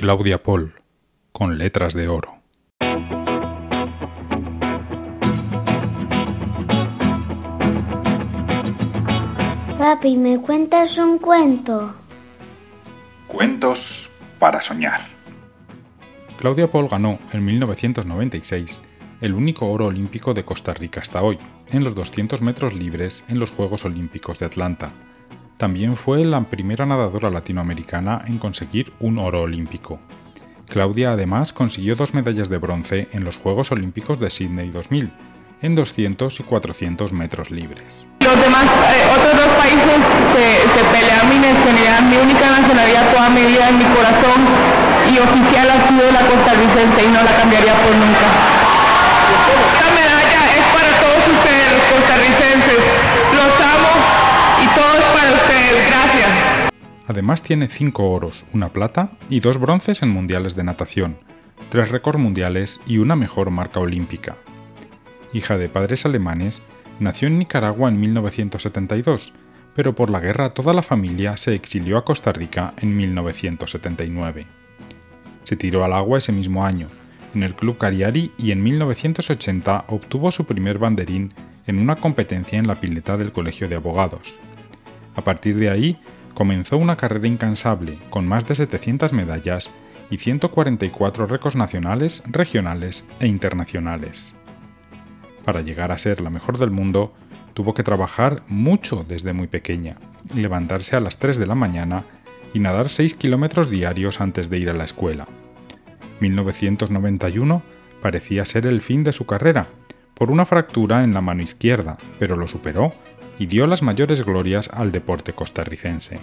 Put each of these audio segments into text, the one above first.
Claudia Paul, con letras de oro. Papi, ¿me cuentas un cuento? Cuentos para soñar. Claudia Paul ganó en 1996 el único oro olímpico de Costa Rica hasta hoy, en los 200 metros libres en los Juegos Olímpicos de Atlanta. También fue la primera nadadora latinoamericana en conseguir un oro olímpico. Claudia además consiguió dos medallas de bronce en los Juegos Olímpicos de Sydney 2000, en 200 y 400 metros libres. Los demás, eh, otros dos países se, pelean mi nacionalidad, mi única nacionalidad toda mi vida en mi corazón y oficial ha sido la costarricense y no la cambiaría por nunca. Además tiene cinco oros, una plata y dos bronces en mundiales de natación, tres récords mundiales y una mejor marca olímpica. Hija de padres alemanes, nació en Nicaragua en 1972, pero por la guerra toda la familia se exilió a Costa Rica en 1979. Se tiró al agua ese mismo año en el Club Cariari y en 1980 obtuvo su primer banderín en una competencia en la pileta del Colegio de Abogados. A partir de ahí, comenzó una carrera incansable con más de 700 medallas y 144 récords nacionales, regionales e internacionales. Para llegar a ser la mejor del mundo, tuvo que trabajar mucho desde muy pequeña, levantarse a las 3 de la mañana y nadar 6 kilómetros diarios antes de ir a la escuela. 1991 parecía ser el fin de su carrera, por una fractura en la mano izquierda, pero lo superó y dio las mayores glorias al deporte costarricense.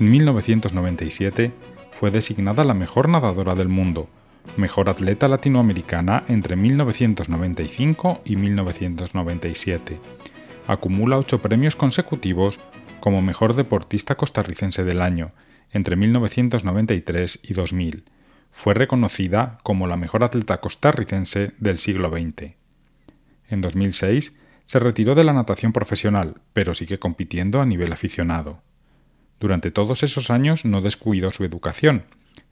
En 1997 fue designada la mejor nadadora del mundo, mejor atleta latinoamericana entre 1995 y 1997. Acumula ocho premios consecutivos como mejor deportista costarricense del año entre 1993 y 2000 fue reconocida como la mejor atleta costarricense del siglo XX. En 2006 se retiró de la natación profesional, pero sigue compitiendo a nivel aficionado. Durante todos esos años no descuidó su educación.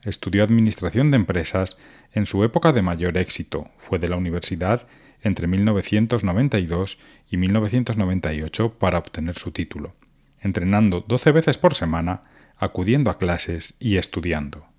Estudió Administración de Empresas en su época de mayor éxito. Fue de la universidad entre 1992 y 1998 para obtener su título, entrenando 12 veces por semana, acudiendo a clases y estudiando.